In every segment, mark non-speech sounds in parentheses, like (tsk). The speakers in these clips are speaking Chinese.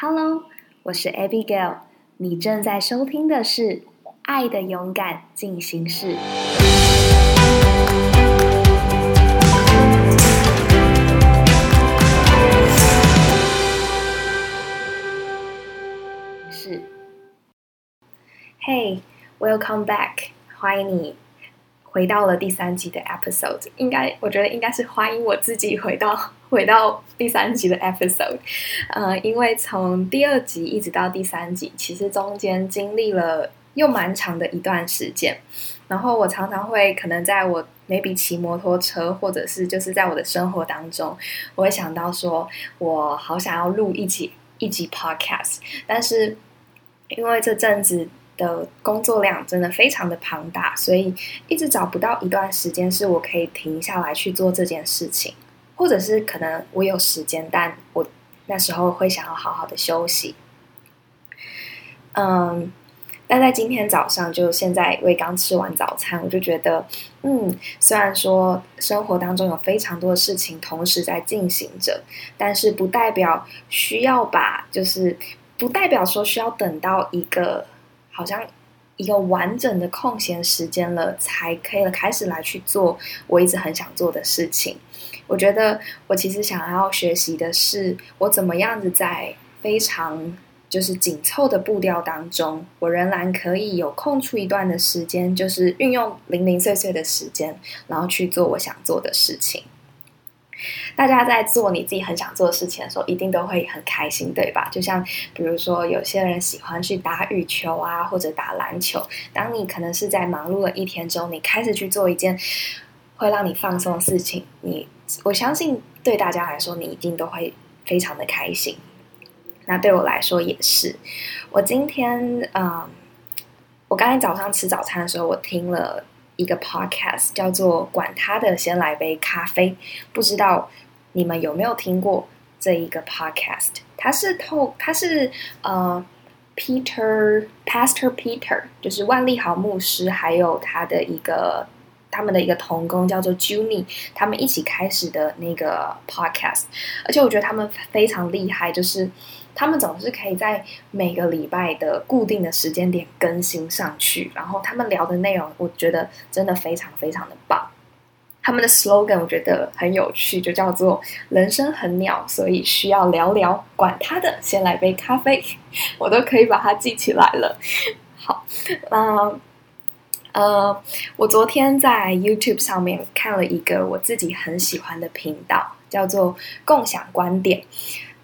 Hello，我是 Abigail，你正在收听的是《爱的勇敢进行式》。是，Hey，welcome back，欢迎你回到了第三集的 episode。应该，我觉得应该是欢迎我自己回到。回到第三集的 episode，呃，因为从第二集一直到第三集，其实中间经历了又蛮长的一段时间。然后我常常会可能在我 maybe 骑摩托车，或者是就是在我的生活当中，我会想到说，我好想要录一集一集 podcast，但是因为这阵子的工作量真的非常的庞大，所以一直找不到一段时间是我可以停下来去做这件事情。或者是可能我有时间，但我那时候会想要好好的休息。嗯，但在今天早上，就现在我刚吃完早餐，我就觉得，嗯，虽然说生活当中有非常多的事情同时在进行着，但是不代表需要把，就是不代表说需要等到一个好像一个完整的空闲时间了，才可以开始来去做我一直很想做的事情。我觉得我其实想要学习的是，我怎么样子在非常就是紧凑的步调当中，我仍然可以有空出一段的时间，就是运用零零碎碎的时间，然后去做我想做的事情。大家在做你自己很想做的事情的时候，一定都会很开心，对吧？就像比如说，有些人喜欢去打羽球啊，或者打篮球。当你可能是在忙碌了一天之后，你开始去做一件会让你放松的事情，你。我相信对大家来说，你一定都会非常的开心。那对我来说也是。我今天，嗯，我刚才早上吃早餐的时候，我听了一个 podcast，叫做《管他的，先来杯咖啡》。不知道你们有没有听过这一个 podcast？他是透，他是呃，Peter Pastor Peter，就是万利豪牧师，还有他的一个。他们的一个同工叫做 Junie，他们一起开始的那个 podcast，而且我觉得他们非常厉害，就是他们总是可以在每个礼拜的固定的时间点更新上去，然后他们聊的内容，我觉得真的非常非常的棒。他们的 slogan 我觉得很有趣，就叫做“人生很鸟，所以需要聊聊，管他的，先来杯咖啡”，(laughs) 我都可以把它记起来了。(laughs) 好，嗯。呃，我昨天在 YouTube 上面看了一个我自己很喜欢的频道，叫做“共享观点”。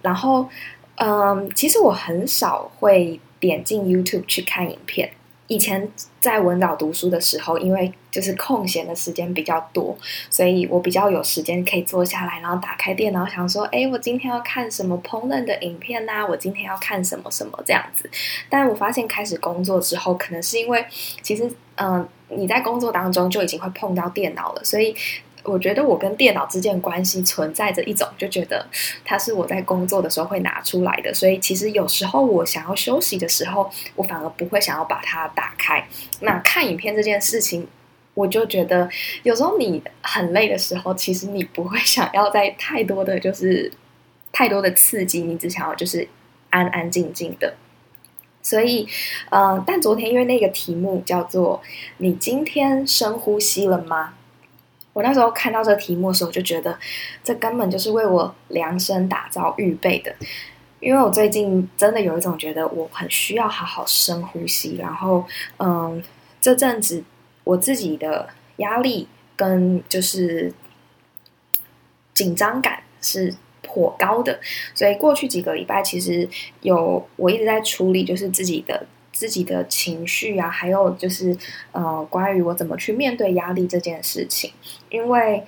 然后，嗯，其实我很少会点进 YouTube 去看影片。以前在文岛读书的时候，因为就是空闲的时间比较多，所以我比较有时间可以坐下来，然后打开电脑，想说：“哎，我今天要看什么烹饪的影片呐？我今天要看什么什么这样子。”但我发现开始工作之后，可能是因为其实，嗯，你在工作当中就已经会碰到电脑了，所以。我觉得我跟电脑之间关系存在着一种，就觉得它是我在工作的时候会拿出来的，所以其实有时候我想要休息的时候，我反而不会想要把它打开。那看影片这件事情，我就觉得有时候你很累的时候，其实你不会想要在太多的就是太多的刺激，你只想要就是安安静静的。所以，呃，但昨天因为那个题目叫做“你今天深呼吸了吗？”我那时候看到这个题目的时候，就觉得这根本就是为我量身打造预备的。因为我最近真的有一种觉得我很需要好好深呼吸，然后，嗯，这阵子我自己的压力跟就是紧张感是颇高的，所以过去几个礼拜其实有我一直在处理，就是自己的。自己的情绪啊，还有就是，呃，关于我怎么去面对压力这件事情。因为，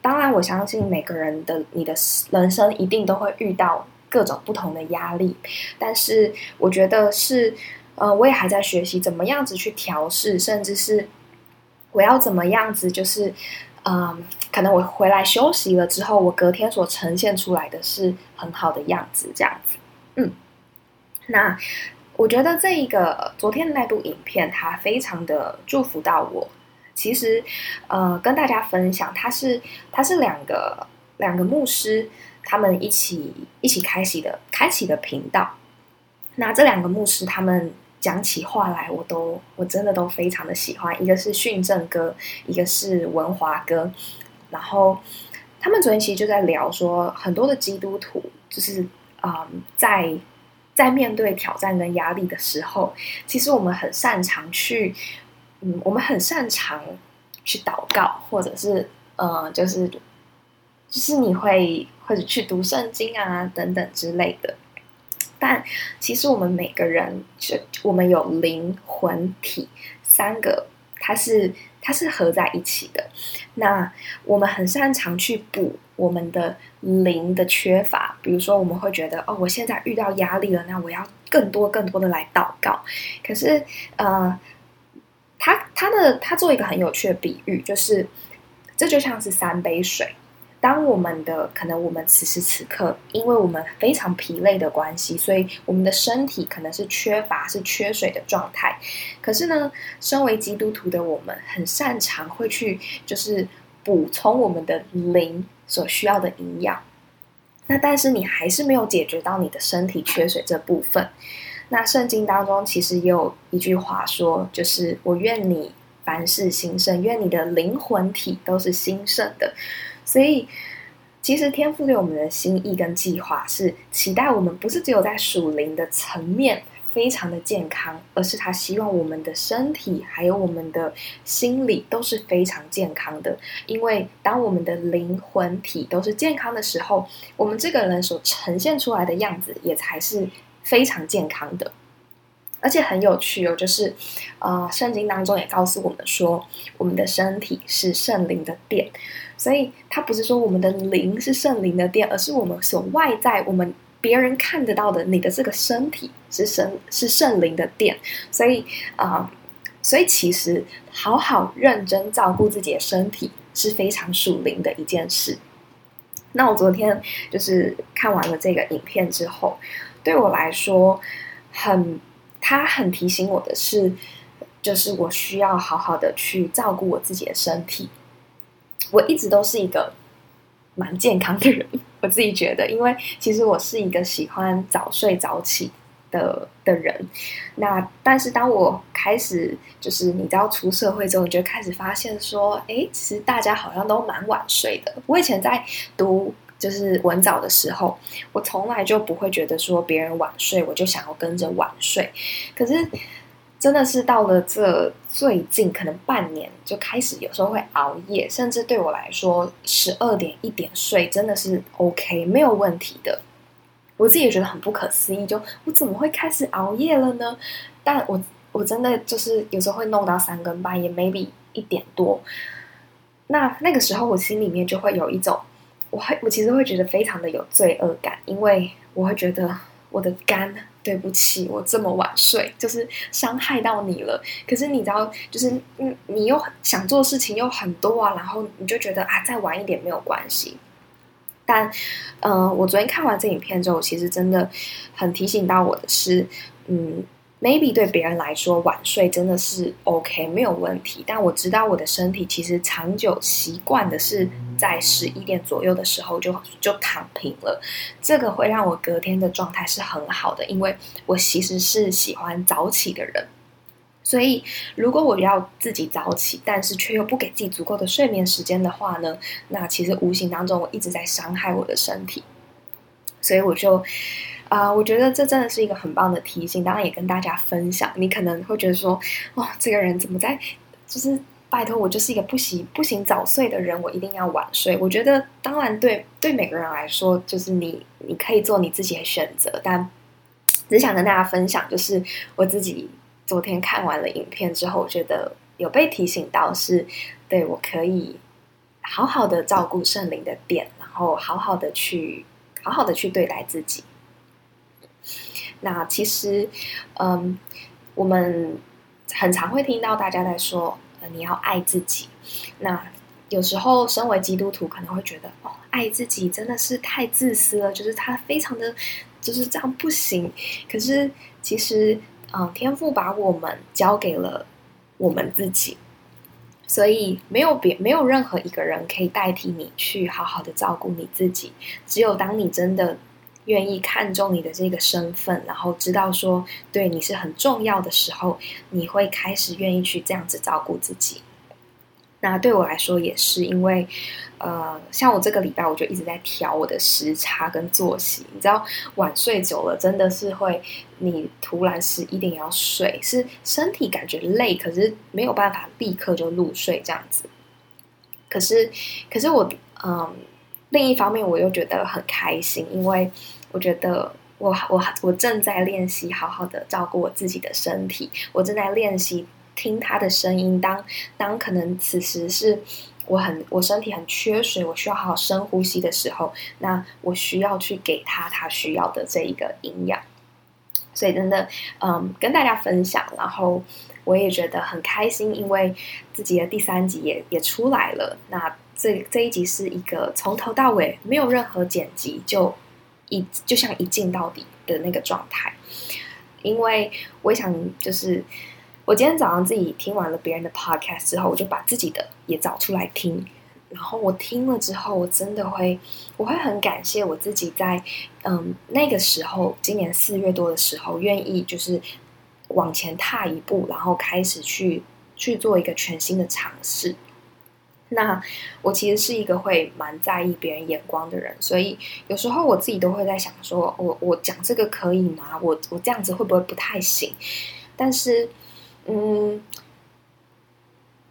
当然，我相信每个人的你的人生一定都会遇到各种不同的压力。但是，我觉得是，呃，我也还在学习怎么样子去调试，甚至是我要怎么样子，就是，嗯，可能我回来休息了之后，我隔天所呈现出来的是很好的样子，这样子。嗯，那。我觉得这一个昨天的那部影片，它非常的祝福到我。其实，呃，跟大家分享，它是它是两个两个牧师他们一起一起开启的开启的频道。那这两个牧师他们讲起话来，我都我真的都非常的喜欢。一个是训正哥，一个是文华哥。然后他们昨天其实就在聊说，很多的基督徒就是啊，在在面对挑战跟压力的时候，其实我们很擅长去，嗯，我们很擅长去祷告，或者是呃，就是就是你会或者去读圣经啊等等之类的。但其实我们每个人，就我们有灵魂体三个，它是它是合在一起的。那我们很擅长去补我们的灵的缺乏，比如说我们会觉得哦，我现在遇到压力了，那我要更多更多的来祷告。可是呃，他他的他做一个很有趣的比喻，就是这就像是三杯水。当我们的可能，我们此时此刻，因为我们非常疲累的关系，所以我们的身体可能是缺乏、是缺水的状态。可是呢，身为基督徒的我们，很擅长会去就是补充我们的灵所需要的营养。那但是你还是没有解决到你的身体缺水这部分。那圣经当中其实也有一句话说，就是我愿你凡事兴盛，愿你的灵魂体都是兴盛的。所以，其实天赋对我们的心意跟计划是期待我们不是只有在属灵的层面非常的健康，而是他希望我们的身体还有我们的心理都是非常健康的。因为当我们的灵魂体都是健康的时候，我们这个人所呈现出来的样子也才是非常健康的。而且很有趣哦，就是，呃，圣经当中也告诉我们说，我们的身体是圣灵的殿，所以它不是说我们的灵是圣灵的殿，而是我们所外在我们别人看得到的你的这个身体是圣是圣灵的殿，所以啊，所以其实好好认真照顾自己的身体是非常属灵的一件事。那我昨天就是看完了这个影片之后，对我来说很。他很提醒我的是，就是我需要好好的去照顾我自己的身体。我一直都是一个蛮健康的人，(laughs) 我自己觉得，因为其实我是一个喜欢早睡早起的的人。那但是当我开始就是你知道出社会之后，你就开始发现说，哎，其实大家好像都蛮晚睡的。我以前在读。就是晚早的时候，我从来就不会觉得说别人晚睡，我就想要跟着晚睡。可是真的是到了这最近，可能半年就开始有时候会熬夜，甚至对我来说，十二点一点睡真的是 OK 没有问题的。我自己也觉得很不可思议，就我怎么会开始熬夜了呢？但我我真的就是有时候会弄到三更半夜，maybe 一点多。那那个时候我心里面就会有一种。我会，我其实会觉得非常的有罪恶感，因为我会觉得我的肝，对不起，我这么晚睡，就是伤害到你了。可是你知道，就是嗯，你又想做事情又很多啊，然后你就觉得啊，再晚一点没有关系。但，嗯，我昨天看完这影片之后，其实真的很提醒到我的是，嗯。Maybe 对别人来说晚睡真的是 OK 没有问题，但我知道我的身体其实长久习惯的是在十一点左右的时候就就躺平了，这个会让我隔天的状态是很好的，因为我其实是喜欢早起的人，所以如果我要自己早起，但是却又不给自己足够的睡眠时间的话呢，那其实无形当中我一直在伤害我的身体，所以我就。啊，我觉得这真的是一个很棒的提醒，当然也跟大家分享。你可能会觉得说，哦，这个人怎么在，就是拜托我就是一个不行不行早睡的人，我一定要晚睡。我觉得当然对对每个人来说，就是你你可以做你自己的选择，但 (tsk) 只想跟大家分享，就是我自己昨天看完了影片之后，我觉得有被提醒到，是对我可以好好的照顾圣灵的点，然后好好的去好好的去对待自己。那其实，嗯，我们很常会听到大家在说，呃，你要爱自己。那有时候，身为基督徒可能会觉得，哦，爱自己真的是太自私了，就是他非常的就是这样不行。可是，其实，嗯，天父把我们交给了我们自己，所以没有别没有任何一个人可以代替你去好好的照顾你自己。只有当你真的。愿意看重你的这个身份，然后知道说对你是很重要的时候，你会开始愿意去这样子照顾自己。那对我来说也是，因为呃，像我这个礼拜我就一直在调我的时差跟作息。你知道，晚睡久了真的是会，你突然十一点要睡，是身体感觉累，可是没有办法立刻就入睡这样子。可是，可是我嗯。另一方面，我又觉得很开心，因为我觉得我我我正在练习好好的照顾我自己的身体，我正在练习听他的声音。当当可能此时是我很我身体很缺水，我需要好好深呼吸的时候，那我需要去给他他需要的这一个营养。所以真的，嗯，跟大家分享，然后我也觉得很开心，因为自己的第三集也也出来了。那这这一集是一个从头到尾没有任何剪辑，就一就像一镜到底的那个状态。因为我想，就是我今天早上自己听完了别人的 podcast 之后，我就把自己的也找出来听。然后我听了之后，我真的会，我会很感谢我自己在嗯那个时候，今年四月多的时候，愿意就是往前踏一步，然后开始去去做一个全新的尝试。那我其实是一个会蛮在意别人眼光的人，所以有时候我自己都会在想，说我我讲这个可以吗？我我这样子会不会不太行？但是，嗯，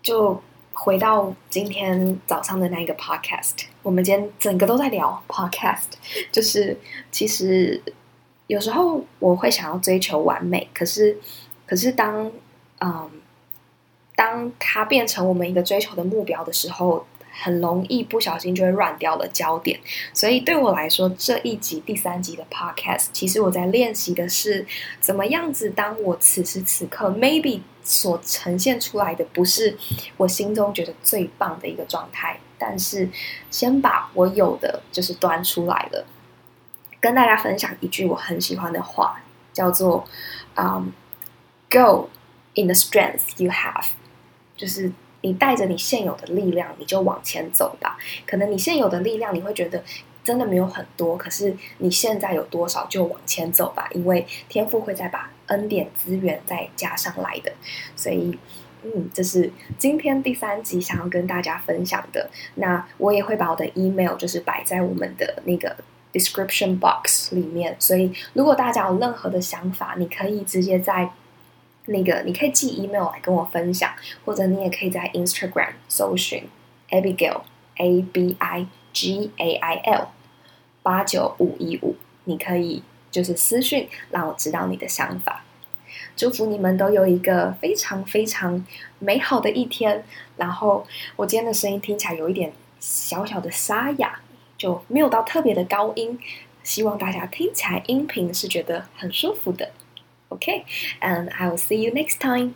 就回到今天早上的那一个 podcast，我们今天整个都在聊 podcast，(laughs) 就是其实有时候我会想要追求完美，可是可是当嗯。当它变成我们一个追求的目标的时候，很容易不小心就会乱掉了焦点。所以对我来说，这一集第三集的 podcast，其实我在练习的是怎么样子。当我此时此刻 maybe 所呈现出来的不是我心中觉得最棒的一个状态，但是先把我有的就是端出来了，跟大家分享一句我很喜欢的话，叫做“嗯，go in the strength you have”。就是你带着你现有的力量，你就往前走吧。可能你现有的力量，你会觉得真的没有很多，可是你现在有多少就往前走吧。因为天赋会再把恩典资源再加上来的。所以，嗯，这是今天第三集想要跟大家分享的。那我也会把我的 email 就是摆在我们的那个 description box 里面。所以，如果大家有任何的想法，你可以直接在。那个，你可以寄 email 来跟我分享，或者你也可以在 Instagram 搜寻 Abigail A B I G A I L 八九五一五，你可以就是私讯让我知道你的想法。祝福你们都有一个非常非常美好的一天。然后我今天的声音听起来有一点小小的沙哑，就没有到特别的高音，希望大家听起来音频是觉得很舒服的。Okay, and I will see you next time.